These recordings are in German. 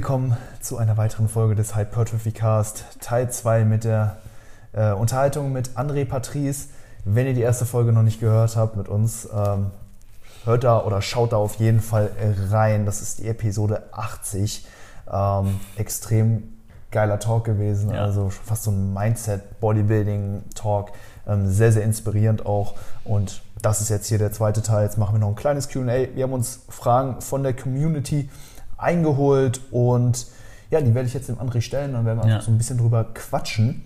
Willkommen zu einer weiteren Folge des Hypertrophy Cast, Teil 2 mit der äh, Unterhaltung mit André Patrice. Wenn ihr die erste Folge noch nicht gehört habt mit uns, ähm, hört da oder schaut da auf jeden Fall rein. Das ist die Episode 80. Ähm, extrem geiler Talk gewesen, ja. also fast so ein Mindset-Bodybuilding-Talk. Ähm, sehr, sehr inspirierend auch. Und das ist jetzt hier der zweite Teil. Jetzt machen wir noch ein kleines QA. Wir haben uns Fragen von der Community eingeholt und ja, die werde ich jetzt dem André stellen. Dann werden wir ja. so ein bisschen drüber quatschen.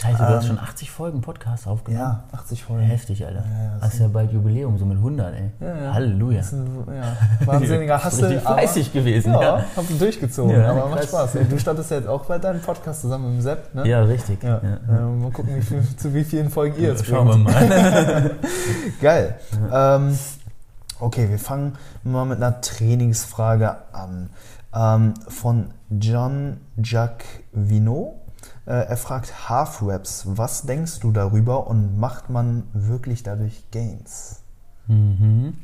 Scheiße, du ähm, hast schon 80 Folgen Podcast aufgenommen. Ja, 80 Folgen. Heftig, Alter. Ja, ja, hast ja bald Jubiläum, so mit 100, ey. Ja, ja. Halleluja. Das ist ein ja, wahnsinniger Hassel. fleißig gewesen. Ja, ja. hab durchgezogen, ja, aber macht Spaß. Du standest ja jetzt auch bei deinem Podcast zusammen mit dem Sepp, ne? Ja, richtig. Ja. mal gucken, wie viel, zu wie vielen Folgen ihr jetzt Schauen wir mal. Geil. Ähm, okay, wir fangen mal mit einer Trainingsfrage an. Ähm, von John Jacques Vino. Äh, er fragt Half Reps, was denkst du darüber und macht man wirklich dadurch Gains? Mhm.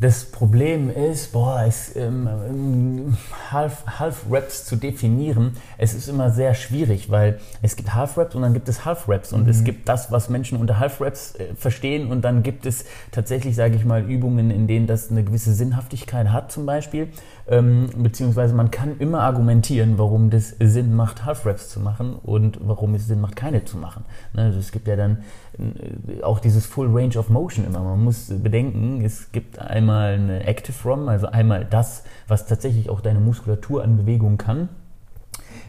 Das Problem ist, boah, es, ähm, Half, Half Reps zu definieren, es ist immer sehr schwierig, weil es gibt Half Reps und dann gibt es Half Reps und mhm. es gibt das, was Menschen unter Half Reps äh, verstehen und dann gibt es tatsächlich, sage ich mal, Übungen, in denen das eine gewisse Sinnhaftigkeit hat zum Beispiel, ähm, beziehungsweise man kann immer argumentieren, warum das Sinn macht, Half Reps zu machen und warum es Sinn macht, keine zu machen. Ne, also es gibt ja dann auch dieses Full Range of Motion immer. Man muss bedenken, es gibt einmal eine Active ROM, also einmal das, was tatsächlich auch deine Muskulatur an Bewegung kann.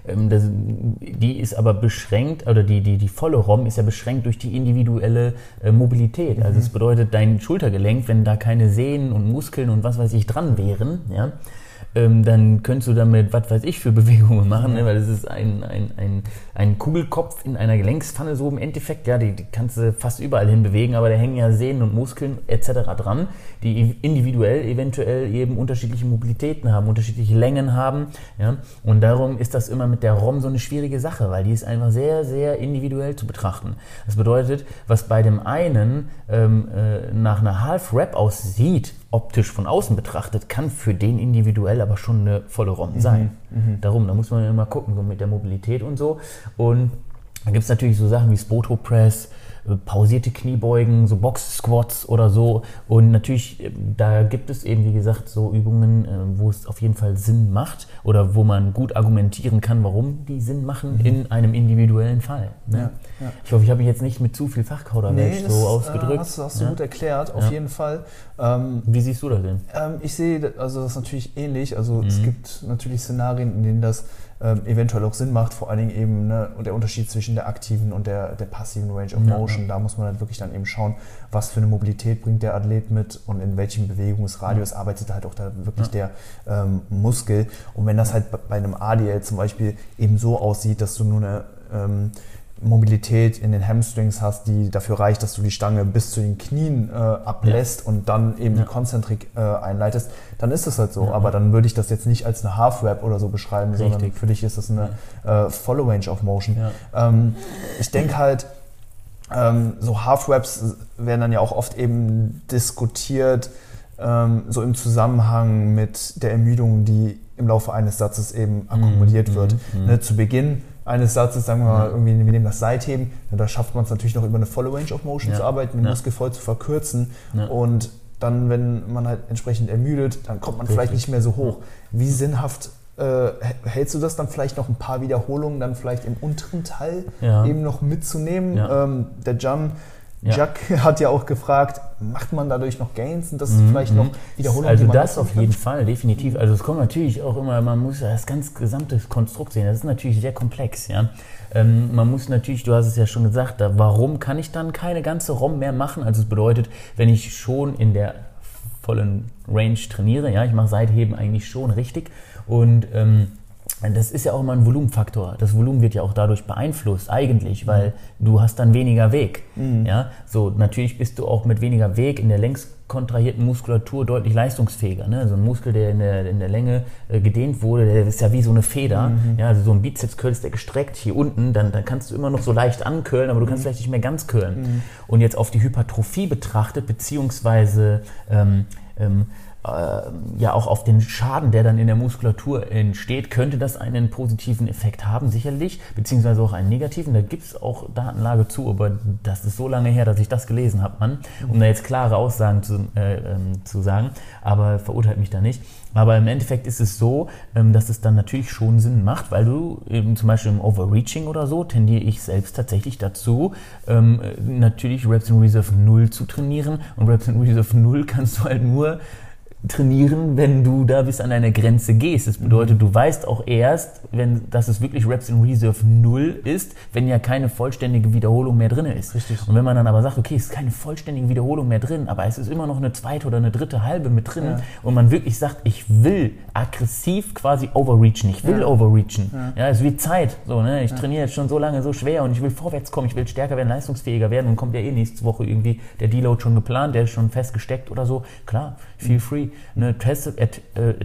Ähm, das, die ist aber beschränkt, oder die, die, die volle ROM ist ja beschränkt durch die individuelle äh, Mobilität. Also es mhm. bedeutet, dein Schultergelenk, wenn da keine Sehnen und Muskeln und was weiß ich dran wären, ja, ähm, dann könntest du damit, was weiß ich, für Bewegungen machen, ne? weil das ist ein, ein, ein, ein Kugelkopf in einer Gelenkspfanne so im Endeffekt, ja, die, die kannst du fast überall hin bewegen, aber da hängen ja Sehnen und Muskeln etc. dran, die individuell eventuell eben unterschiedliche Mobilitäten haben, unterschiedliche Längen haben, ja, und darum ist das immer mit der ROM so eine schwierige Sache, weil die ist einfach sehr, sehr individuell zu betrachten. Das bedeutet, was bei dem einen ähm, äh, nach einer Half-Rap aussieht, optisch von außen betrachtet, kann für den individuell aber schon eine volle ROM sein. Mhm, mhm. Darum, da muss man immer gucken, so mit der Mobilität und so. Und dann gibt es natürlich so Sachen wie Spoto Press, pausierte Kniebeugen, so Box-Squats oder so. Und natürlich, äh, da gibt es eben, wie gesagt, so Übungen, äh, wo es auf jeden Fall Sinn macht oder wo man gut argumentieren kann, warum die Sinn machen mhm. in einem individuellen Fall. Ne? Ja, ja. Ich hoffe, ich habe mich jetzt nicht mit zu viel Fachkauderwelsch nee, so ausgedrückt. Äh, hast, hast du ja? gut erklärt, auf jeden Fall. Ähm, wie siehst du das denn? Ähm, ich sehe also das natürlich ähnlich. Also mhm. es gibt natürlich Szenarien, in denen das ähm, eventuell auch Sinn macht, vor allen Dingen eben ne, der Unterschied zwischen der aktiven und der, der passiven Range of Motion. Ja, ja. Da muss man halt wirklich dann eben schauen, was für eine Mobilität bringt der Athlet mit und in welchem Bewegungsradius ja. arbeitet halt auch da wirklich der ähm, Muskel. Und wenn das halt bei einem ADL zum Beispiel eben so aussieht, dass du nur eine ähm, Mobilität in den Hamstrings hast, die dafür reicht, dass du die Stange bis zu den Knien äh, ablässt ja. und dann eben ja. die Konzentrik äh, einleitest, dann ist das halt so. Ja. Aber dann würde ich das jetzt nicht als eine Half-Rap oder so beschreiben, Richtig. sondern für dich ist das eine äh, Follow Range of Motion. Ähm, ich denke halt, ähm, so Half-Raps werden dann ja auch oft eben diskutiert, ähm, so im Zusammenhang mit der Ermüdung, die im Laufe eines Satzes eben akkumuliert mhm. wird. Mhm. Ne, zu Beginn eines Satzes, sagen wir mal, irgendwie, wir nehmen das Seitheben, ja, da schafft man es natürlich noch über eine volle Range of Motion ja. zu arbeiten, den ja. Muskel voll zu verkürzen und dann, wenn man halt entsprechend ermüdet, dann kommt man Richtig. vielleicht nicht mehr so hoch. Wie sinnhaft äh, hältst du das dann vielleicht noch ein paar Wiederholungen dann vielleicht im unteren Teil eben noch mitzunehmen? Ähm, der Jan ja. Jack hat ja auch gefragt, macht man dadurch noch Gains und das mhm. vielleicht noch Wiederholungen? Also das auf jeden Fall, definitiv. Also es kommt natürlich auch immer, man muss das ganz gesamte Konstrukt sehen. Das ist natürlich sehr komplex, ja. Ähm, man muss natürlich, du hast es ja schon gesagt, da, warum kann ich dann keine ganze ROM mehr machen? Also es bedeutet, wenn ich schon in der vollen Range trainiere, ja, ich mache Seitheben eigentlich schon richtig und ähm, das ist ja auch immer ein Volumenfaktor. Das Volumen wird ja auch dadurch beeinflusst, eigentlich, weil mhm. du hast dann weniger Weg. Mhm. Ja, so natürlich bist du auch mit weniger Weg in der längskontrahierten Muskulatur deutlich leistungsfähiger. Ne? So ein Muskel, der in der, in der Länge äh, gedehnt wurde, der ist ja wie so eine Feder. Mhm. Ja, also so ein Bizepscurl ist der gestreckt hier unten, dann, dann kannst du immer noch so leicht ankörlen, aber du kannst mhm. vielleicht nicht mehr ganz curlen. Mhm. Und jetzt auf die Hypertrophie betrachtet, beziehungsweise ähm, ähm, äh, ja auch auf den Schaden, der dann in der Muskulatur entsteht, könnte das einen positiven Effekt haben, sicherlich, beziehungsweise auch einen negativen. Da gibt es auch Datenlage zu, aber das ist so lange her, dass ich das gelesen habe, Mann, um da jetzt klare Aussagen zu, äh, ähm, zu sagen, aber verurteilt mich da nicht. Aber im Endeffekt ist es so, ähm, dass es dann natürlich schon Sinn macht, weil du eben zum Beispiel im Overreaching oder so tendiere ich selbst tatsächlich dazu, ähm, natürlich Reps in Reserve 0 zu trainieren und Reps in Reserve 0 kannst du halt nur trainieren, wenn du da bis an eine Grenze gehst. Das bedeutet, du weißt auch erst, wenn, dass es wirklich Reps in Reserve 0 ist, wenn ja keine vollständige Wiederholung mehr drin ist. Richtig. Und wenn man dann aber sagt, okay, es ist keine vollständige Wiederholung mehr drin, aber es ist immer noch eine zweite oder eine dritte halbe mit drin ja. und man wirklich sagt, ich will aggressiv quasi overreachen, ich will ja. overreachen. Ja. ja, es wird Zeit. So, ne? Ich trainiere jetzt schon so lange so schwer und ich will vorwärts kommen, ich will stärker werden, leistungsfähiger werden und kommt ja eh nächste Woche irgendwie der Deload schon geplant, der ist schon festgesteckt oder so. Klar, feel free. Ne, teste, äh,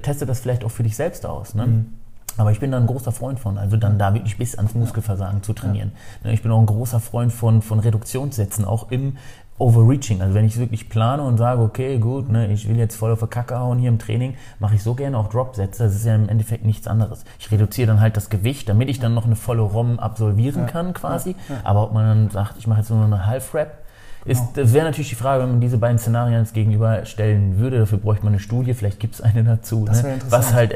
teste das vielleicht auch für dich selbst aus. Ne? Mhm. Aber ich bin da ein großer Freund von, also dann da wirklich bis ans Muskelversagen zu trainieren. Ja. Ne, ich bin auch ein großer Freund von, von Reduktionssätzen, auch im Overreaching. Also wenn ich wirklich plane und sage, okay, gut, ne, ich will jetzt voll auf der Kacke hauen hier im Training, mache ich so gerne auch Dropsätze. Das ist ja im Endeffekt nichts anderes. Ich reduziere dann halt das Gewicht, damit ich dann noch eine volle ROM absolvieren kann quasi. Ja. Ja. Aber ob man dann sagt, ich mache jetzt nur eine Half-Rap, ist, genau. Das wäre natürlich die Frage, wenn man diese beiden Szenarien gegenüberstellen würde. Dafür bräuchte man eine Studie, vielleicht gibt es eine dazu, ne? was halt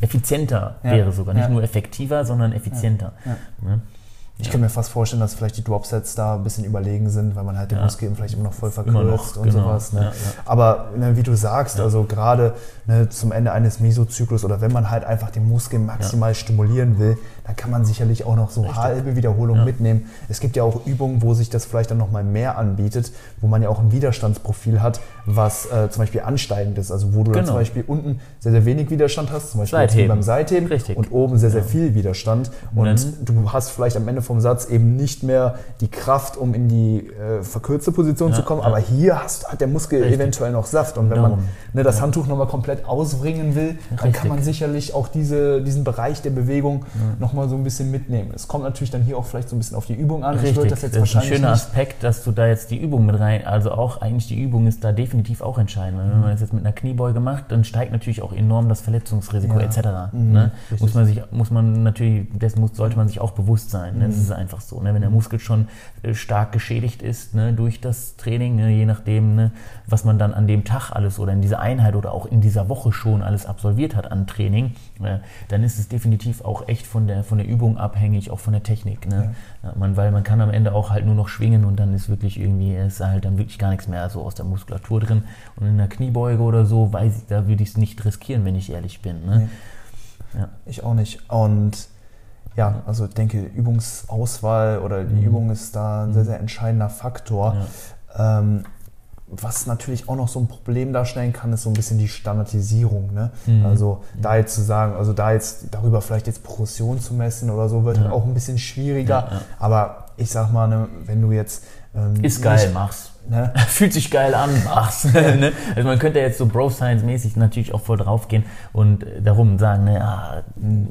effizienter ja. wäre sogar. Nicht ja. nur effektiver, sondern effizienter. Ja. Ich ja. kann mir fast vorstellen, dass vielleicht die Dropsets da ein bisschen überlegen sind, weil man halt den ja. Muskel vielleicht immer noch voll verkürzt und genau. sowas. Ne? Ja, Aber ne, wie du sagst, also gerade ne, zum Ende eines Mesozyklus oder wenn man halt einfach den Muskel maximal stimulieren will, dann kann man sicherlich auch noch so Richtig. halbe Wiederholungen mitnehmen. Es gibt ja auch Übungen, wo sich das vielleicht dann nochmal mehr anbietet, wo man ja auch ein Widerstandsprofil hat, was äh, zum Beispiel ansteigend ist. Also wo du genau. dann zum Beispiel unten sehr, sehr wenig Widerstand hast, zum Beispiel Seitheben. beim Seitheben Richtig. und oben sehr, sehr viel Widerstand. Und, und du hast vielleicht am Ende vom Satz eben nicht mehr die Kraft, um in die äh, verkürzte Position ja, zu kommen, ja. aber hier hast, hat der Muskel Richtig. eventuell noch Saft. Und wenn man ne, das Handtuch nochmal komplett ausbringen will, dann Richtig. kann man sicherlich auch diese, diesen Bereich der Bewegung ja. nochmal so ein bisschen mitnehmen. Es kommt natürlich dann hier auch vielleicht so ein bisschen auf die Übung an. Richtig. das jetzt das ist ein schöner. Aspekt, dass du da jetzt die Übung mit rein, also auch eigentlich die Übung ist da definitiv auch entscheidend. Weil wenn man das jetzt mit einer Kniebeuge macht, dann steigt natürlich auch enorm das Verletzungsrisiko etc. Mhm. Ne? Muss man sich, muss man natürlich, dessen muss, sollte man sich auch bewusst sein. Ne? Das mhm. ist einfach so. Ne? Wenn der Muskel schon äh, stark geschädigt ist ne? durch das Training, ne? je nachdem, ne? was man dann an dem Tag alles oder in dieser Einheit oder auch in dieser Woche schon alles absolviert hat an Training, äh, dann ist es definitiv auch echt von der, von der Übung abhängig, auch von der Technik. Ja. man, weil man kann am Ende auch halt nur noch schwingen und dann ist wirklich irgendwie, ist halt dann wirklich gar nichts mehr so aus der Muskulatur drin. Und in der Kniebeuge oder so, weiß ich, da würde ich es nicht riskieren, wenn ich ehrlich bin. Ne? Ja. Ich auch nicht. Und ja, also ich denke, Übungsauswahl oder die mhm. Übung ist da ein sehr, sehr entscheidender Faktor. Ja. Ähm, was natürlich auch noch so ein Problem darstellen kann, ist so ein bisschen die Standardisierung. Ne? Mhm. Also da jetzt zu sagen, also da jetzt darüber vielleicht jetzt Progression zu messen oder so, wird ja. halt auch ein bisschen schwieriger. Ja, Aber ich sag mal, ne, wenn du jetzt ähm, ist geil, nicht, mach's. Ne? Fühlt sich geil an, mach's. ne? Also man könnte jetzt so Bro Science mäßig natürlich auch voll drauf gehen und darum sagen, ne, ja,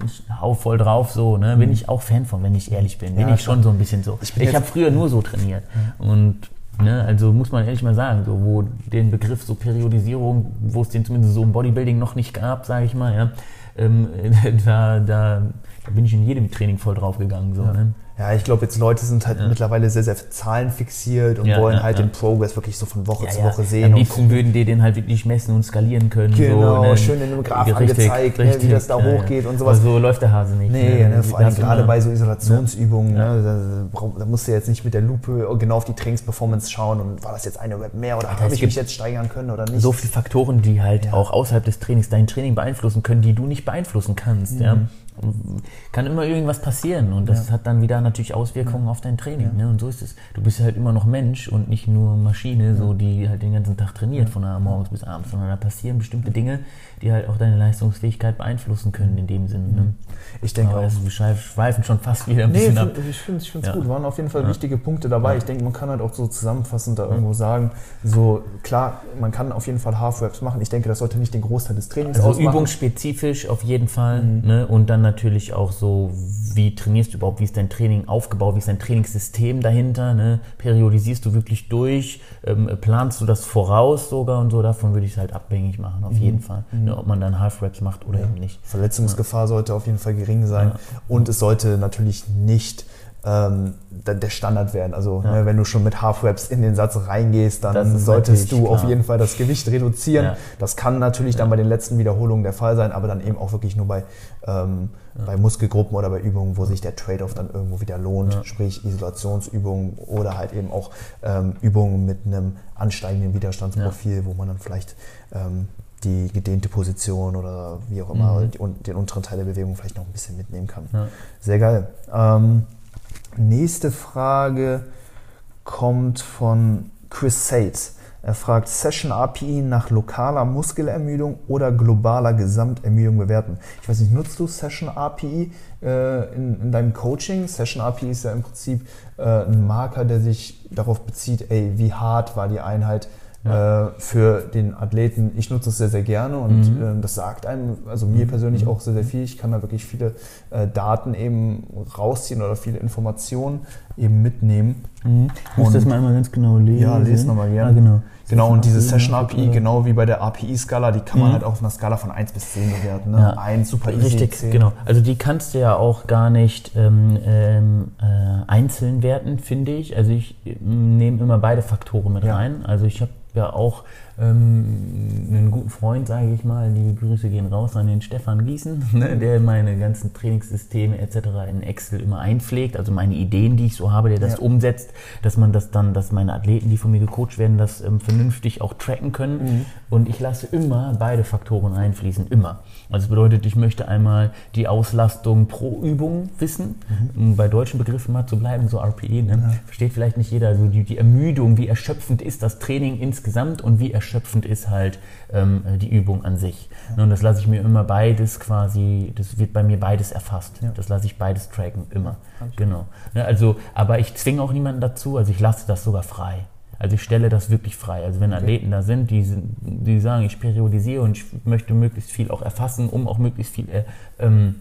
ich hau voll drauf so, ne? Bin mhm. ich auch Fan von, wenn ich ehrlich bin. Bin ja, ich schon so ein bisschen so. Ich, ich habe früher nur so trainiert. Und Ne, also muss man ehrlich mal sagen, so, wo den Begriff so Periodisierung, wo es den zumindest so im Bodybuilding noch nicht gab, sage ich mal, ja, ähm, da, da, da, bin ich in jedem Training voll drauf gegangen. So, ja. ne? Ja, ich glaube, jetzt Leute sind halt ja. mittlerweile sehr, sehr zahlenfixiert und ja, wollen ja, halt den Progress wirklich so von Woche zu Woche sehen. Am liebsten würden die den halt wirklich messen und skalieren können. Genau, so, ne? schön in einem Graph angezeigt, richtig, ne, wie das da hochgeht und sowas. Aber so läuft der Hase nicht. Nee, ne? vor allem gerade bei so Isolationsübungen, ne? da, da, musst du jetzt nicht mit der Lupe genau auf die Trainingsperformance schauen und war das jetzt eine Web mehr oder habe ich mich jetzt steigern können oder nicht. So viele Faktoren, die halt auch außerhalb des Trainings dein Training beeinflussen können, die du nicht beeinflussen kannst. Mhm. Ja? Kann immer irgendwas passieren und das ja. hat dann wieder natürlich Auswirkungen ja. auf dein Training. Ja. Ne? Und so ist es. Du bist halt immer noch Mensch und nicht nur Maschine, so die halt den ganzen Tag trainiert, von morgens bis abends, sondern da passieren bestimmte Dinge, die halt auch deine Leistungsfähigkeit beeinflussen können in dem Sinne. Ne? Ich denke Aber auch. Also wir schweifen schon fast wieder ein bisschen nee, ab. Ich finde es gut. Waren auf jeden Fall wichtige Punkte dabei. Ich denke, man kann halt auch so zusammenfassend da irgendwo sagen, so klar, man kann auf jeden Fall Half-Raps machen. Ich denke, das sollte nicht den Großteil des Trainings also ausmachen. übungsspezifisch auf jeden Fall. Mhm. Ne? Und dann natürlich auch so, wie trainierst du überhaupt, wie ist dein Training aufgebaut, wie ist dein Trainingssystem dahinter, ne? periodisierst du wirklich durch, ähm, planst du das voraus sogar und so, davon würde ich es halt abhängig machen, auf mhm. jeden Fall, mhm. ne? ob man dann Half-Raps macht oder ja. eben nicht. Verletzungsgefahr ja. sollte auf jeden Fall gering sein und es sollte natürlich nicht ähm, der Standard werden. Also ja. ne, wenn du schon mit Half-Reps in den Satz reingehst, dann solltest du klar. auf jeden Fall das Gewicht reduzieren. Ja. Das kann natürlich ja. dann bei den letzten Wiederholungen der Fall sein, aber dann eben auch wirklich nur bei, ähm, bei Muskelgruppen oder bei Übungen, wo sich der Trade-off dann irgendwo wieder lohnt, sprich Isolationsübungen oder halt eben auch ähm, Übungen mit einem ansteigenden Widerstandsprofil, wo man dann vielleicht ähm, die gedehnte Position oder wie auch immer mhm. den unteren Teil der Bewegung vielleicht noch ein bisschen mitnehmen kann. Sehr geil. Nächste Frage kommt von Chris Sates. Er fragt Session API nach lokaler Muskelermüdung oder globaler Gesamtermüdung bewerten. Ich weiß nicht, nutzt du Session API äh, in, in, deinem Coaching? Session API ist ja im Prinzip äh, ein Marker, der sich darauf bezieht, ey, wie hart war die Einheit, ja. äh, für den Athleten. Ich nutze es sehr, sehr gerne und mhm. äh, das sagt einem, also mir mhm. persönlich mhm. auch sehr, sehr viel. Ich kann da wirklich viele äh, Daten eben rausziehen oder viele Informationen eben mitnehmen. Mhm. Ich muss das mal einmal ganz genau lesen. Ja, lese nochmal gerne. Ah, genau. Genau, und diese Session API, genau wie bei der API-Skala, die kann man mhm. halt auf einer Skala von 1 bis 10 bewerten. Ne? Ja. 1 super easy, Richtig, 10. genau. Also die kannst du ja auch gar nicht ähm, ähm, äh, einzeln werten, finde ich. Also ich äh, nehme immer beide Faktoren mit ja. rein. Also ich habe ja auch ähm, einen guten Freund, sage ich mal, liebe Grüße gehen raus an den Stefan Gießen, ne, der meine ganzen Trainingssysteme etc. in Excel immer einpflegt, also meine Ideen, die ich so habe, der das ja. umsetzt, dass man das dann, dass meine Athleten, die von mir gecoacht werden, das ähm, vernünftig auch tracken können. Mhm. Und ich lasse immer beide Faktoren einfließen, immer. Also das bedeutet, ich möchte einmal die Auslastung pro Übung wissen, mhm. um bei deutschen Begriffen mal zu bleiben, so RPE, ne? ja. versteht vielleicht nicht jeder, also die, die Ermüdung, wie erschöpfend ist das Training insgesamt und wie erschöpfend erschöpfend ist halt ähm, die Übung an sich. Ja. Und das lasse ich mir immer beides quasi, das wird bei mir beides erfasst. Ja. Das lasse ich beides tracken, immer. Genau. Ja, also, aber ich zwinge auch niemanden dazu, also ich lasse das sogar frei. Also ich stelle das wirklich frei. Also wenn Athleten da sind, die, die sagen, ich periodisiere und ich möchte möglichst viel auch erfassen, um auch möglichst viel äh, ähm,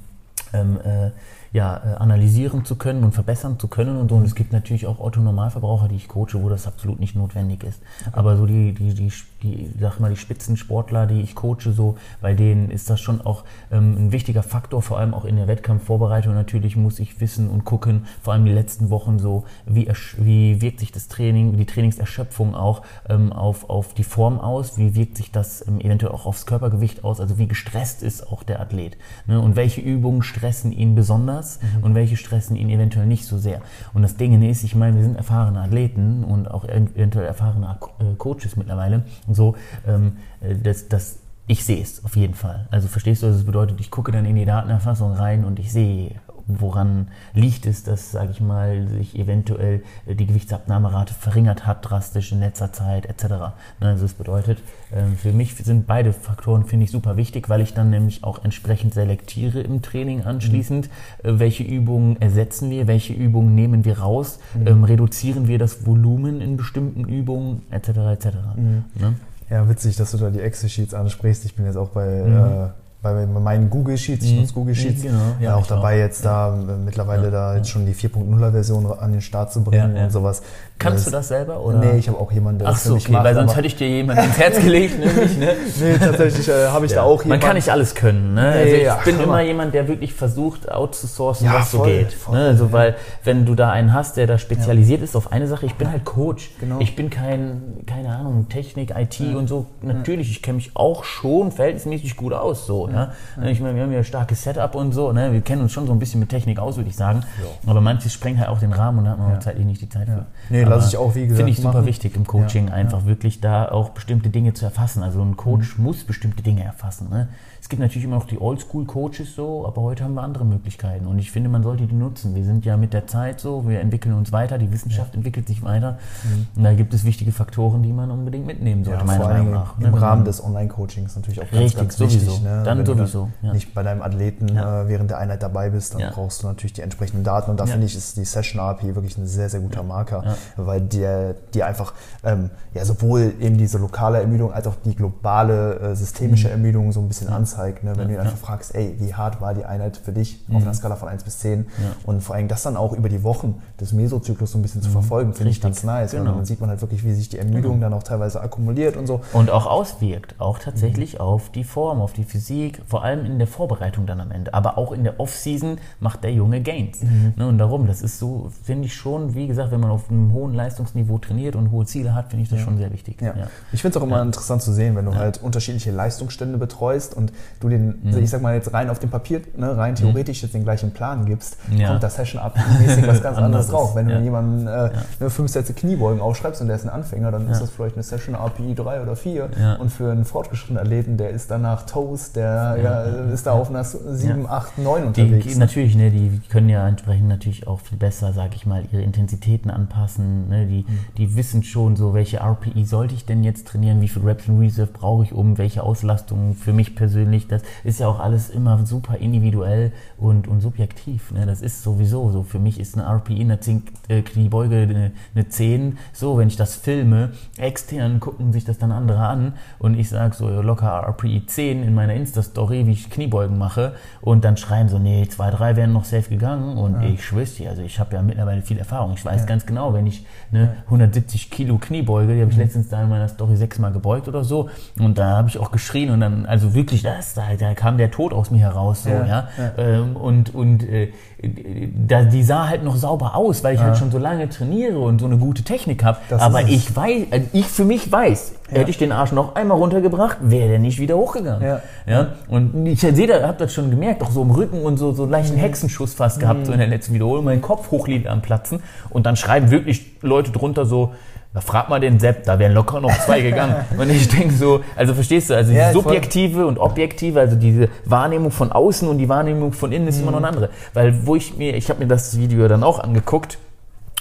ähm, äh, ja, äh, analysieren zu können und verbessern zu können und so. Und es gibt natürlich auch Otto-Normalverbraucher, die ich coache, wo das absolut nicht notwendig ist. Aber so die, die, die, die, sag mal, die Spitzensportler, die ich coache, so, bei denen ist das schon auch ähm, ein wichtiger Faktor, vor allem auch in der Wettkampfvorbereitung. Natürlich muss ich wissen und gucken, vor allem die letzten Wochen so, wie, wie wirkt sich das Training, die Trainingserschöpfung auch ähm, auf, auf die Form aus, wie wirkt sich das ähm, eventuell auch aufs Körpergewicht aus, also wie gestresst ist auch der Athlet. Ne? Und welche Übungen stressen ihn besonders anders mhm. und welche stressen ihn eventuell nicht so sehr. Und das Ding ist, ich meine, wir sind erfahrene Athleten und auch eventuell erfahrene äh, Coaches mittlerweile und so, ähm, äh, dass, dass ich sehe es auf jeden Fall. Also verstehst du, das bedeutet, ich gucke dann in die Datenerfassung rein und ich sehe, woran liegt es, dass, sage ich mal, sich eventuell äh, die Gewichtsabnahmerate verringert hat, drastisch in letzter Zeit etc. Ne, also das bedeutet, ähm, für mich sind beide Faktoren, finde ich, super wichtig, weil ich dann nämlich auch entsprechend selektiere im Training anschließend, mhm. welche Übungen ersetzen wir, welche Übungen nehmen wir raus, mhm. Ähm, reduzieren wir das Volumen in bestimmten Übungen etc. etc. Mhm. Ne? Ja, witzig, dass du da die Excel-Sheets ansprichst. Ich bin jetzt auch bei mhm. äh, bei meinen Google Sheets, ich mhm. nutze Google Sheets, genau. ja, auch dabei auch. jetzt da äh, mittlerweile ja, da jetzt schon die 4.0er Version an den Start zu bringen und sowas. Kannst das, du das selber? Oder? Nee, ich habe auch jemanden, der Ach das so, für mich okay, macht. weil sonst hätte ich dir jemanden ins Herz gelegt, nämlich, ne? nee, tatsächlich äh, habe ich da auch jemanden. Man kann nicht alles können, ne? Nee, also ich ja, bin immer jemand, der wirklich versucht, outzusourcen, ja, was voll, so geht. Voll, ne? Also, weil, wenn du da einen hast, der da spezialisiert ist auf eine Sache, ich bin halt Coach. Genau. Ich bin kein, keine Ahnung, Technik, IT und so. Natürlich, ich kenne mich auch schon verhältnismäßig gut aus, so, ne? Ich meine, wir haben ja starkes Setup und so, ne? Wir kennen uns schon so ein bisschen mit Technik aus, würde ich sagen. Aber manches sprengt halt auch den Rahmen und da hat man zeitlich nicht die Zeit für. Nee, lasse ich auch, wie gesagt. Finde ich super wichtig im Coaching, einfach wirklich da auch bestimmte Dinge zu erfassen. Also ein Coach mhm. muss bestimmte Dinge erfassen. Ne? Es gibt natürlich immer noch die Oldschool-Coaches so, aber heute haben wir andere Möglichkeiten und ich finde, man sollte die nutzen. Wir sind ja mit der Zeit so, wir entwickeln uns weiter, die Wissenschaft ja. entwickelt sich weiter mhm. und da gibt es wichtige Faktoren, die man unbedingt mitnehmen sollte, ja, meiner Meinung nach. Im ne? Rahmen des Online-Coachings natürlich auch ganz, Richtig, ganz wichtig. Ne? Dann wenn sowieso, du ja. nicht bei deinem Athleten Ja. äh, während der Einheit dabei bist, dann Ja. brauchst du natürlich die entsprechenden Daten. Und da finde ich, ist die Session API wirklich ein sehr, sehr guter Marker, weil dir die einfach ähm, ja, sowohl eben diese lokale Ermüdung als auch die globale äh, systemische Ermüdung so ein bisschen anzeigt. Ne? Wenn Mhm. Du ihn einfach fragst, ey, wie hart war die Einheit für dich auf einer Skala von 1 bis 10? Ja. Und vor allem das dann auch über die Wochen des Mesozyklus so ein bisschen zu verfolgen, finde ich Mhm. Ganz nice. Genau. Und dann sieht man halt wirklich, wie sich die Ermüdung dann auch teilweise akkumuliert und so. Und auch auswirkt, auch tatsächlich Mhm. auf die Form, auf die Physik, vor allem in der Vorbereitung dann am Ende. Aber auch in der Off-Season macht der Junge Gains. Mhm. Ne, und darum, das ist so, finde ich schon, wie gesagt, wenn man auf einem hohen Leistungsniveau trainiert und hohe Ziele hat, finde ich das schon sehr wichtig. Ja. Ich finde es auch immer interessant zu sehen, wenn du halt unterschiedliche Leistungsstände betreust und du den, Mhm. ich sag mal jetzt rein auf dem Papier, ne, rein theoretisch jetzt den gleichen Plan gibst, Ja. kommt das Session up mäßig was ganz anderes drauf. Wenn du ja. jemanden äh, ne, fünf Sätze Kniebeugen aufschreibst und der ist ein Anfänger, dann ist das vielleicht eine Session API 3 oder 4 Ja. und für einen fortgeschrittenen Athleten, der ist danach Toast, der ja, ist da auf einer 7, 8, 9 Die, unterwegs. ne? natürlich, ne, die können ja entsprechend natürlich auch viel besser, sage ich mal, ihre Intensitäten anpassen. Ne, die, Mhm. die wissen schon so, welche RPI sollte ich denn jetzt trainieren, wie viel Reps in Reserve brauche ich um, welche Auslastung für mich persönlich. Das ist ja auch alles immer super individuell und, und subjektiv. Ne? Das ist sowieso so. Für mich ist eine RPI, eine 10, äh, Kniebeuge, eine, eine 10. So, wenn ich das filme, extern gucken sich das dann andere an und ich sage so locker RPI 10 in meiner Insta-Story, wie ich Kniebeugen mache und dann schreiben so, nee, 2, 3 wären noch safe gegangen und ich schwör's dir, also ich habe ja mittlerweile viel Erfahrung. Ich weiß ganz genau, wenn ich ne, 170 Kilo Kniebeuge, die habe ich letztens da in meiner Story sechsmal gebeugt oder so und da habe ich auch geschrien und dann, also wirklich, das, da, da kam der Tod aus mir heraus, so, Ja, ja. Ähm, und und äh, da, die sah halt noch sauber aus, weil ich halt schon so lange trainiere und so eine gute Technik habe. Aber ich weiß, also ich für mich weiß, hätte ich den Arsch noch einmal runtergebracht, wäre der nicht wieder hochgegangen. Ja. Ja? Und ich sehe, da habt das schon gemerkt, auch so im Rücken und so, so einen leichten Hexenschuss fast gehabt, so in der letzten Wiederholung, mein Kopf hochliegt am Platzen. Und dann schreiben wirklich Leute drunter so, da frag mal den Sepp, da wären locker noch zwei gegangen. Und ich denke so, also verstehst du, also die Ja, subjektive und objektive, also diese Wahrnehmung von außen und die Wahrnehmung von innen ist immer noch eine andere. Weil wo ich mir, ich habe mir das Video dann auch angeguckt,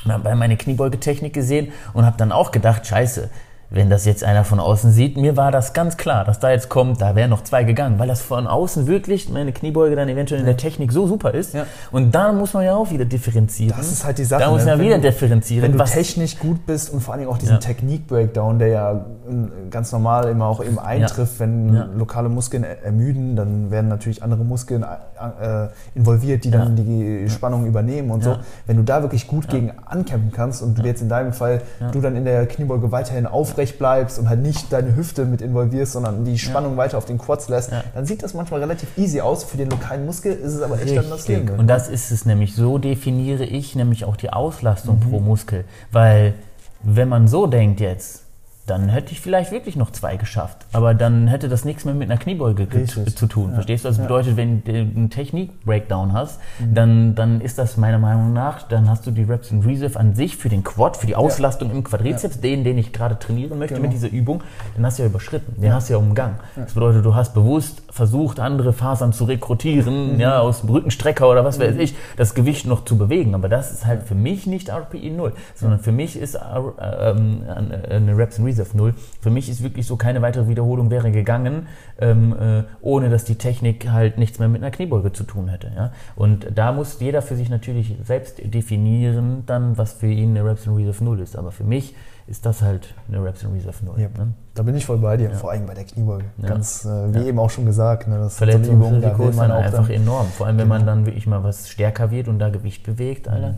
und habe meine Kniebeugetechnik gesehen und habe dann auch gedacht, scheiße, wenn das jetzt einer von außen sieht, mir war das ganz klar, dass da jetzt kommt, da wären noch zwei gegangen, weil das von außen wirklich meine Kniebeuge dann eventuell in der Technik so super ist. Ja. Und da muss man ja auch wieder differenzieren. Das ist halt die Sache, Da muss ne? man ja Wenn wieder du- differenzieren. Wenn du technisch gut bist und vor allen Dingen auch diesen Ja. Technik-Breakdown, der ja äh, ganz normal immer auch eben eintrifft, wenn Ja. lokale Muskeln er- ermüden, dann werden natürlich andere Muskeln äh, involviert, die dann die Spannung übernehmen und so. Wenn du da wirklich gut gegen ankämpfen kannst und du jetzt in deinem Fall, du dann in der Kniebeuge weiterhin aufrecht bleibst und halt nicht deine Hüfte mit involvierst, sondern die Spannung weiter auf den Quads lässt, Ja. dann sieht das manchmal relativ easy aus. Für den lokalen Muskel ist es aber echt dann das Richtig. Leben. Und das ist es nämlich. So definiere ich nämlich auch die Auslastung Mhm. pro Muskel. Weil, wenn man so denkt jetzt, dann hätte ich vielleicht wirklich noch zwei geschafft. Aber dann hätte das nichts mehr mit einer Kniebeuge zu tun. Verstehst du? Das Ja. bedeutet, wenn du einen Technik-Breakdown hast, Mhm. dann, dann ist das meiner Meinung nach, dann hast du die Reps in Reserve an sich für den Quad, für die Auslastung im Quadrizeps, den, den ich gerade trainieren möchte Genau. mit dieser Übung, den hast du ja überschritten. Den hast du ja umgangen. Das bedeutet, du hast bewusst versucht, andere Fasern zu rekrutieren, Mhm. ja, aus dem Rückenstrecker oder was weiß ich, das Gewicht noch zu bewegen. Aber das ist halt für mich nicht RPI 0, sondern für mich ist R- ähm, eine Reps in Reserve 0. Für mich ist wirklich so, keine weitere Wiederholung wäre gegangen, ähm, äh, ohne dass die Technik halt nichts mehr mit einer Kniebeuge zu tun hätte. Ja? Und da muss jeder für sich natürlich selbst definieren, dann, was für ihn eine Reps in Reserve 0 ist. Aber für mich ist das halt eine Reps in Reserve 0. Ja, Ne? Da bin ich voll bei dir, vor allem bei der Kniebeuge. Ja. Ganz, äh, wie eben auch schon gesagt, ne, das Verletzungsrisiko da ist man dann einfach dann, enorm. Vor allem, wenn man Genau. dann wirklich mal was stärker wird und da Gewicht bewegt, Alter.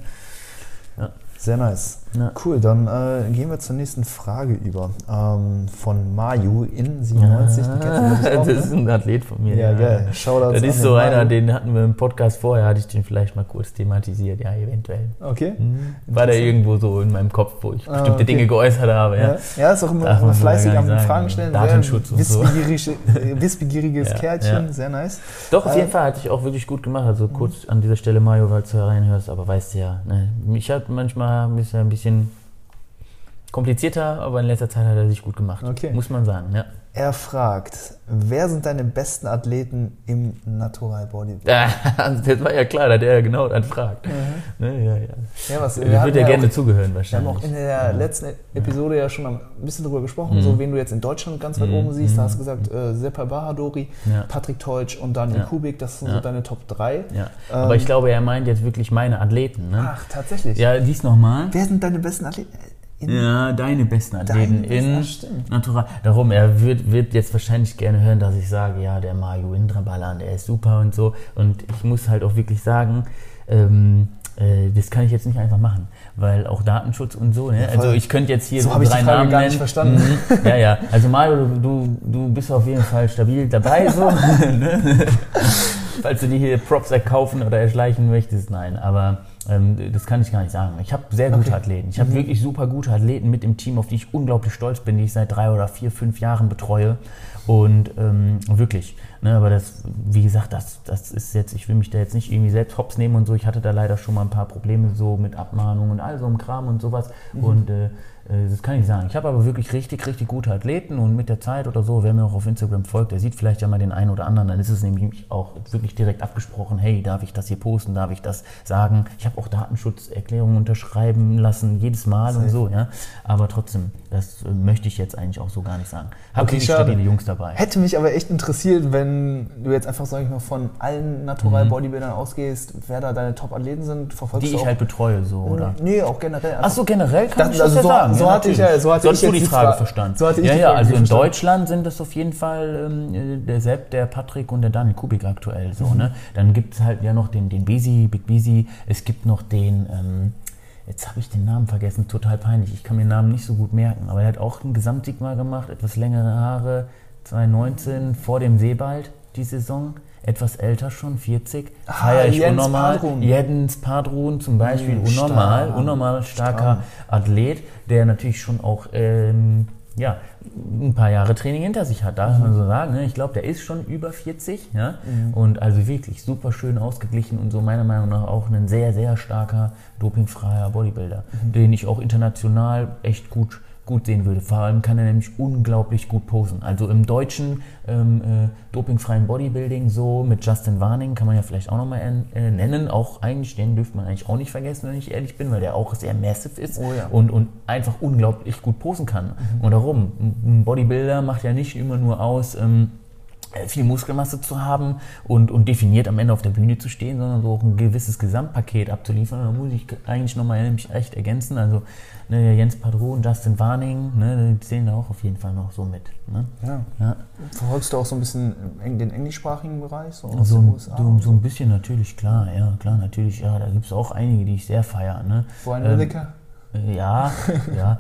Sehr nice. Ja. Cool, dann äh, gehen wir zur nächsten Frage über. Ähm, von Mayu in 97. Die kennst du, glaub ich, auch, das ist ne? ein Athlet von mir. Ja, geil. Shoutouts Das ist so Mayu. einer, den hatten wir im Podcast vorher, hatte ich den vielleicht mal kurz thematisiert, ja, eventuell. Okay. War der irgendwo so in meinem Kopf, wo ich Ah, bestimmte okay. Dinge geäußert habe, ja. Ja, ja, ist auch immer, immer fleißig am sagen. Fragen stellen. Datenschutz und so. äh, wissbegieriges Ja, Kärtchen, ja. sehr nice. Doch, auf Äh, jeden Fall hatte ich auch wirklich gut gemacht. Also kurz an dieser Stelle, Mario, weil du reinhörst, aber weißt du ja, ne, mich hat manchmal ein bisschen, bisschen komplizierter, aber in letzter Zeit hat er sich gut gemacht. Okay. Muss man sagen, ja. Er fragt, wer sind deine besten Athleten im Natural Bodybuilding? das war ja klar, dass er genau das fragt. Mhm. Ne, ja, ja. ja was, wir würde ja gerne auch, zugehören wahrscheinlich. Wir haben auch in der ja. letzten Episode ja schon ein bisschen darüber gesprochen, mhm. so wen du jetzt in Deutschland ganz weit mhm. oben siehst. Da hast du gesagt, äh, Sepa Bahadori, ja. Patrick Teutsch und Daniel Kubik, das sind so deine Top 3. Ja. Aber ähm, ich glaube, er meint jetzt wirklich meine Athleten. Ne? Ach, tatsächlich? Ja, dies nochmal. Wer sind deine besten Athleten? In ja, deine besten Athleten in Natural. Darum, er wird, wird jetzt wahrscheinlich gerne hören, dass ich sage, ja, der Mario Indrabalan, der ist super und so. Und ich muss halt auch wirklich sagen, ähm, äh, das kann ich jetzt nicht einfach machen, weil auch Datenschutz und so. Ne? Ja, also ich könnte jetzt hier so, so drei Namen gar nicht verstanden. Mhm. Ja, ja. Also Mario, du, du bist auf jeden Fall stabil dabei so. Ne? Falls du dir hier Props erkaufen oder erschleichen möchtest, nein. Aber das kann ich gar nicht sagen. Ich habe sehr gute okay. Athleten. Ich habe mhm. wirklich super gute Athleten mit im Team, auf die ich unglaublich stolz bin, die ich seit drei oder vier, fünf Jahren betreue. Und ähm, wirklich, ne, aber das, wie gesagt, das, das ist jetzt, ich will mich da jetzt nicht irgendwie selbst hops nehmen und so. Ich hatte da leider schon mal ein paar Probleme so mit Abmahnungen und all so einem Kram und sowas. Mhm. Und äh, äh, das kann ich sagen. Ich habe aber wirklich richtig, richtig gute Athleten und mit der Zeit oder so, wer mir auch auf Instagram folgt, der sieht vielleicht ja mal den einen oder anderen, dann ist es nämlich auch wirklich direkt abgesprochen, hey, darf ich das hier posten, darf ich das sagen? Ich habe auch Datenschutzerklärungen unterschreiben lassen, jedes Mal Safe. und so, ja. Aber trotzdem, das äh, möchte ich jetzt eigentlich auch so gar nicht sagen. Habe okay, stabile Jungs dabei. Hätte mich aber echt interessiert, wenn du jetzt einfach, sag ich mal, von allen Natural mhm. Bodybuildern ausgehst, wer da deine Top-Athleten sind, verfolgst Die ich halt betreue, so, oder? Nee, auch generell. Ach so, generell kann das, ich das also ja so, sagen. So ja, hatte ich ja, so hatte so ich jetzt die Frage, Frage verstanden. So hatte ich ja, ja, also in Deutschland sind das auf jeden Fall ähm, der Sepp, der Patrick und der Daniel Kubik aktuell so, mhm. ne? Dann gibt es halt ja noch den, den Besi, Big Besi, es gibt noch den, ähm, jetzt habe ich den Namen vergessen, total peinlich, ich kann mir den Namen nicht so gut merken, aber er hat auch einen Gesamtsieg mal gemacht, etwas längere Haare, 2019 vor dem Seebald, die Saison etwas älter schon, 40, ah, feiere ich Jens unnormal. Padrun. Jens Padrun zum Beispiel, mhm, unnormal, stark. unnormal starker stark. Athlet, der natürlich schon auch ähm, ja, ein paar Jahre Training hinter sich hat, darf mhm. man so sagen. Ne? Ich glaube, der ist schon über 40 ja? Mhm. und also wirklich super schön ausgeglichen und so meiner Meinung nach auch ein sehr, sehr starker, dopingfreier Bodybuilder, mhm. den ich auch international echt gut gut sehen würde. Vor allem kann er nämlich unglaublich gut posen. Also im deutschen ähm, äh, dopingfreien Bodybuilding so mit Justin Warning kann man ja vielleicht auch nochmal äh, nennen. Auch eigentlich, den dürfte man eigentlich auch nicht vergessen, wenn ich ehrlich bin, weil der auch sehr massive ist oh ja. und, und einfach unglaublich gut posen kann. Mhm. Und darum, ein Bodybuilder macht ja nicht immer nur aus, ähm, äh, viel Muskelmasse zu haben und, und definiert am Ende auf der Bühne zu stehen, sondern so auch ein gewisses Gesamtpaket abzuliefern. Da muss ich eigentlich nochmal nämlich echt ergänzen. Also ne, Jens Padron, Justin Warning, ne, die zählen da auch auf jeden Fall noch so mit. Ne? Ja. ja. Verfolgst du auch so ein bisschen den englischsprachigen Bereich? So, so, so, so, ein bisschen natürlich, klar, ja, klar, natürlich, ja, da gibt es auch einige, die ich sehr feiere. Ne? Brian ähm, Ja, ja.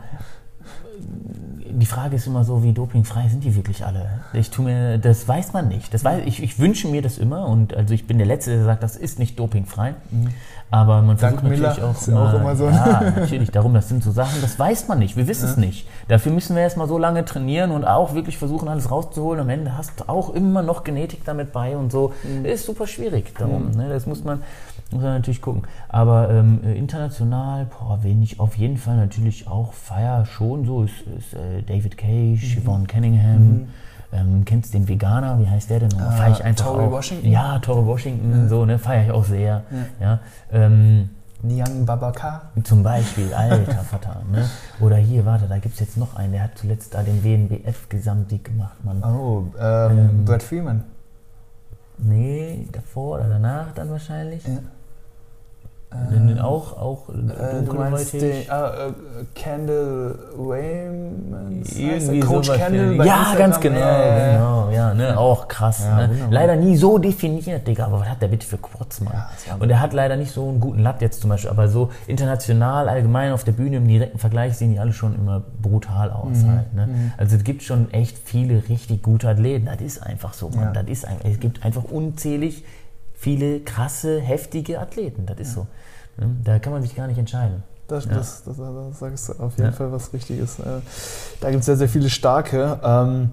Die Frage ist immer so, wie dopingfrei sind die wirklich alle? Ich tue mir, das weiß man nicht. Das weiß, ich, ich wünsche mir das immer und also ich bin der Letzte, der sagt, das ist nicht dopingfrei. Mhm. Aber man versucht Dank natürlich Miller auch, ist auch immer so. Ja, natürlich, darum, das sind so Sachen, das weiß man nicht. Wir wissen ja. es nicht. Dafür müssen wir erstmal so lange trainieren und auch wirklich versuchen, alles rauszuholen. Am Ende hast du auch immer noch Genetik damit bei und so. Mhm. Ist super schwierig. Darum, mhm. ne, das muss man, muss man natürlich gucken. Aber ähm, international, boah, ich auf jeden Fall natürlich auch feier schon so, ist, ist äh, David Cage, mhm. Yvonne Cunningham. Mhm. Ähm, kennst den Veganer, wie heißt der denn noch? Uh, feiere ich einfach Tory auch. Washington? Ja, Torre Washington, ja. so, ne, feiere ich auch sehr. Ja. ähm, Niang Babaka? Zum Beispiel, alter Vater. Ne? Oder hier, warte, da gibt es jetzt noch einen, der hat zuletzt da den WNBF-Gesamtsieg gemacht, Mann. Oh, ähm, ähm, Brad Freeman? Nee, davor oder danach dann wahrscheinlich. Ja. Ähm, auch, auch äh, du meinst den, uh, Candle Raymond? Irgendwie Coach sowas Candle ja, Instagram. ganz genau, ja, genau, ja, ne, auch krass. Ja, ne? Leider nie so definiert, Digga, aber was hat der bitte für Kurz, Mann? Ja, Und er hat leider nicht so einen guten Latt jetzt zum Beispiel, aber so international, allgemein auf der Bühne im direkten Vergleich sehen die alle schon immer brutal aus mhm. halt. Ne? Mhm. Also es gibt schon echt viele richtig gute Athleten, das ist einfach so, Mann. Das ist einfach, es gibt einfach unzählig viele krasse, heftige Athleten. Das ist so. Ne? Da kann man sich gar nicht entscheiden. Das, ja. das, das, das sagst du auf jeden ja. Fall was Richtiges. Äh, da gibt es sehr, sehr viele starke. Ähm,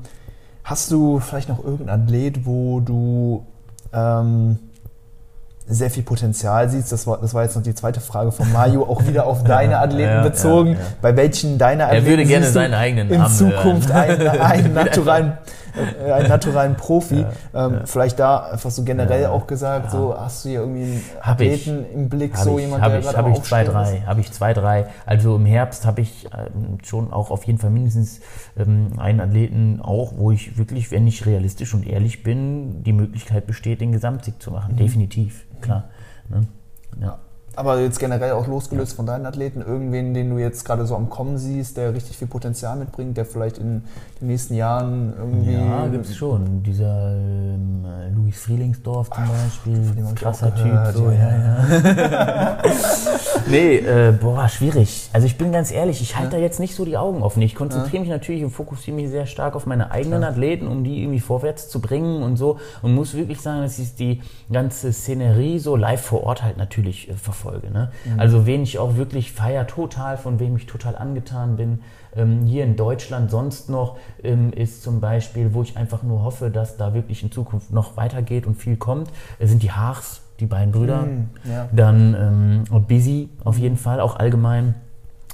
hast du vielleicht noch irgendeinen Athlet, wo du ähm, sehr viel Potenzial siehst. Das war, das war jetzt noch die zweite Frage von Mario, auch wieder auf deine Athleten ja, bezogen. Ja, ja. Bei welchen deiner Athleten er würde gerne seinen eigenen in Zukunft einen, einen, naturalen, äh, einen naturalen Profi? Ähm, vielleicht da einfach so generell auch gesagt, so hast du hier irgendwie einen Athleten ich, im Blick, so ich, jemand, der ich, gerade Habe ich zwei, drei. Habe ich zwei, drei. Also im Herbst habe ich ähm, schon auch auf jeden Fall mindestens ähm, einen Athleten auch, wo ich wirklich, wenn ich realistisch und ehrlich bin, die Möglichkeit besteht, den Gesamtsieg zu machen. Mhm. Definitiv klar. Ne? Ja. Aber jetzt generell auch losgelöst ja. von deinen Athleten, irgendwen, den du jetzt gerade so am Kommen siehst, der richtig viel Potenzial mitbringt, der vielleicht in den nächsten Jahren irgendwie. Ja, gibt es schon. Dieser ähm, Luis Frielingsdorf zum Beispiel, krasser Typ. So, ja, ja. nee, äh, boah, schwierig. Also ich bin ganz ehrlich, ich halte da jetzt nicht so die Augen offen. Ich konzentriere mich natürlich und fokussiere mich sehr stark auf meine eigenen Athleten, um die irgendwie vorwärts zu bringen und so. Und muss wirklich sagen, dass ich die ganze Szenerie so live vor Ort halt natürlich äh, verfolge Folge. Ne? Mhm. Also wen ich auch wirklich feier total, von wem ich total angetan bin. Ähm, hier in Deutschland sonst noch ähm, ist zum Beispiel, wo ich einfach nur hoffe, dass da wirklich in Zukunft noch weitergeht und viel kommt, äh, sind die Haars, die beiden Brüder. Mhm, ja. Dann ähm, Busy auf jeden Fall, auch allgemein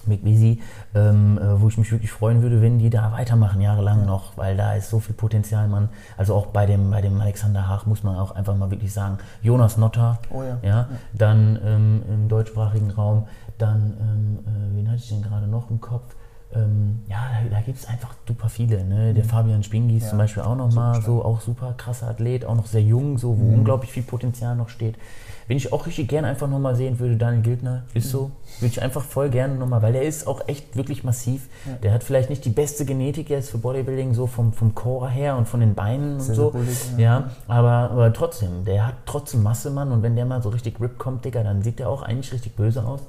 mit Busy, ähm, äh, wo ich mich wirklich freuen würde, wenn die da weitermachen, jahrelang ja. noch, weil da ist so viel Potenzial, man. Also auch bei dem, bei dem Alexander Haag muss man auch einfach mal wirklich sagen, Jonas Notter, oh ja. Ja, ja. dann ähm, im deutschsprachigen Raum, dann, ähm, äh, wen hatte ich denn gerade noch im Kopf? Ähm, ja, da, da gibt es einfach super viele. Ne? Der mhm. Fabian Spingis zum Beispiel auch nochmal, so auch super krasser Athlet, auch noch sehr jung, so wo mhm. unglaublich viel Potenzial noch steht. Wen ich auch richtig gerne einfach nochmal sehen würde, Daniel Gildner, ist so. Würde ich einfach voll gerne nochmal, weil der ist auch echt wirklich massiv. Ja. Der hat vielleicht nicht die beste Genetik jetzt für Bodybuilding, so vom, vom Core her und von den Beinen und so. Bullig, ja, ja aber, aber trotzdem, der hat trotzdem Masse, Mann. Und wenn der mal so richtig RIP kommt, Digga, dann sieht der auch eigentlich richtig böse aus.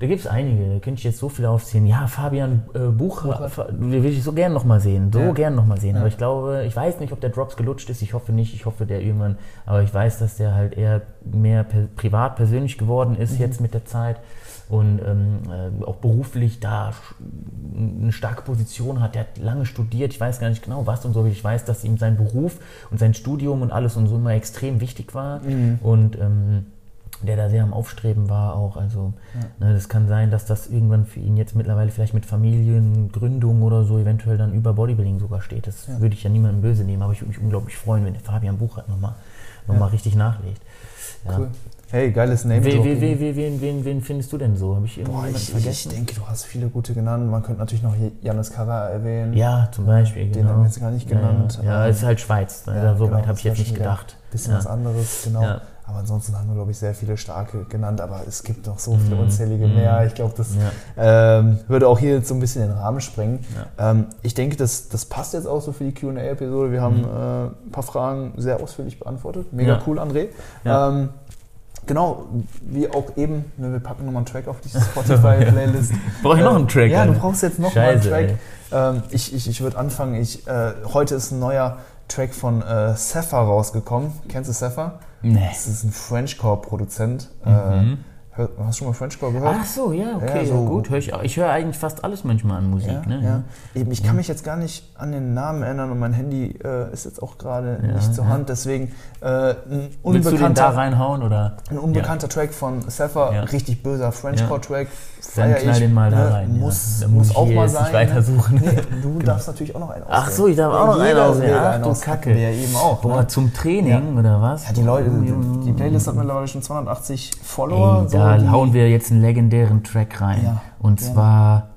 Da gibt es einige, da könnte ich jetzt so viel aufziehen. Ja, Fabian äh, Bucher, den will ich so gern nochmal sehen, so ja. gern nochmal sehen. Ja. Aber ich glaube, ich weiß nicht, ob der Drops gelutscht ist, ich hoffe nicht, ich hoffe der irgendwann, aber ich weiß, dass der halt eher mehr per, privat persönlich geworden ist mhm. jetzt mit der Zeit und ähm, äh, auch beruflich da eine starke Position hat. Der hat lange studiert, ich weiß gar nicht genau was und so, ich weiß, dass ihm sein Beruf und sein Studium und alles und so immer extrem wichtig war. Mhm. Und ähm, der da sehr am Aufstreben war auch. Also ja. ne, das kann sein, dass das irgendwann für ihn jetzt mittlerweile vielleicht mit Familiengründung oder so eventuell dann über Bodybuilding sogar steht. Das ja. würde ich ja niemandem böse nehmen, aber ich würde mich unglaublich freuen, wenn der Fabian Buchert nochmal noch ja. richtig nachlegt. Cool. Hey, geiles Name. Wen, wen, wen, wen, wen, wen findest du denn so? Habe ich ich, vergessen? Ich denke, du hast viele gute genannt. Man könnte natürlich noch Janis Kara erwähnen. Ja, zum Beispiel. Den genau. haben wir jetzt gar nicht genannt. Ja, ja. ja ist halt Schweiz. Ne? Ja, so weit genau, habe ich jetzt nicht gedacht. Bisschen was anderes, genau. Aber ansonsten haben wir, glaube ich, sehr viele starke genannt, aber es gibt noch so viele mhm. unzählige mhm. mehr. Ich glaube, das ja. ähm, würde auch hier jetzt so ein bisschen den Rahmen sprengen. Ja. Ähm, ich denke, das, das passt jetzt auch so für die QA-Episode. Wir haben mhm. äh, ein paar Fragen sehr ausführlich beantwortet. Mega ja. cool, André. Ähm, genau, wie auch eben, ne, wir packen nochmal einen Track auf die Spotify-Playlist. Brauche ich noch einen Track? Ja, du brauchst jetzt noch Scheiße, mal einen Track. Ähm, ich ich, ich würde anfangen. Ich, äh, heute ist ein neuer Track von äh, Sefa rausgekommen. Kennst du Sefa? Nee. Das ist ein Frenchcore-Produzent. Mhm. Äh, Hast du schon mal Frenchcore gehört? Ach so, ja, okay, ja, so gut. Hör ich ich höre eigentlich fast alles manchmal an Musik. Ja, ne? ja. Eben, ich kann mich jetzt gar nicht an den Namen erinnern und mein Handy äh, ist jetzt auch gerade nicht zur Hand. Deswegen äh, ein unbekannter. Willst du den da reinhauen? Oder? Ein unbekannter Track von Sefer, richtig böser Frenchcore-Track. Dann knall den mal ne? da rein. Muss, ja. muss auch mal sein. Nicht weitersuchen. Nee, du genau. darfst natürlich auch noch einen auswählen. Ach so, ich darf auch noch einen auswählen. Ach du Kacke. Ja, eben auch. Boah, ne? zum Training oder was? Ja, die Leute, die, die Playlist hat mittlerweile schon 280 Follower. Ey, da so, hauen wir jetzt einen legendären Track rein. Ja, und zwar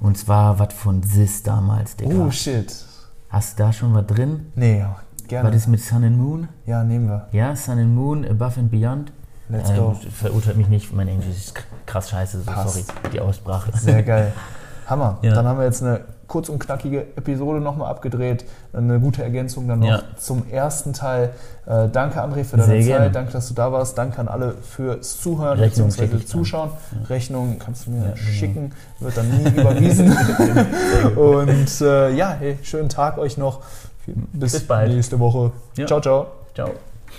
und zwar was von Sis damals, Digga. Oh shit. Hast du da schon was drin? Nee, gerne. Was ist mit Sun and Moon? Ja, nehmen wir. Ja, Sun and Moon, Above and Beyond. Let's go. Ähm, verurteilt mich nicht, mein Englisch ist krass scheiße, so sorry, die Aussprache. Sehr geil. Hammer. Ja. Dann haben wir jetzt eine kurz und knackige Episode nochmal abgedreht. Eine gute Ergänzung dann noch ja. zum ersten Teil. Äh, danke, André, für deine Sehr Zeit. Gerne. Danke, dass du da warst. Danke an alle fürs Zuhören bzw. Zuschauen. Ja. Rechnung kannst du mir ja, genau. schicken, wird dann nie überwiesen. und äh, ja, hey, schönen Tag euch noch. Bis, Bis bald. nächste Woche. Ciao, ciao. Ciao.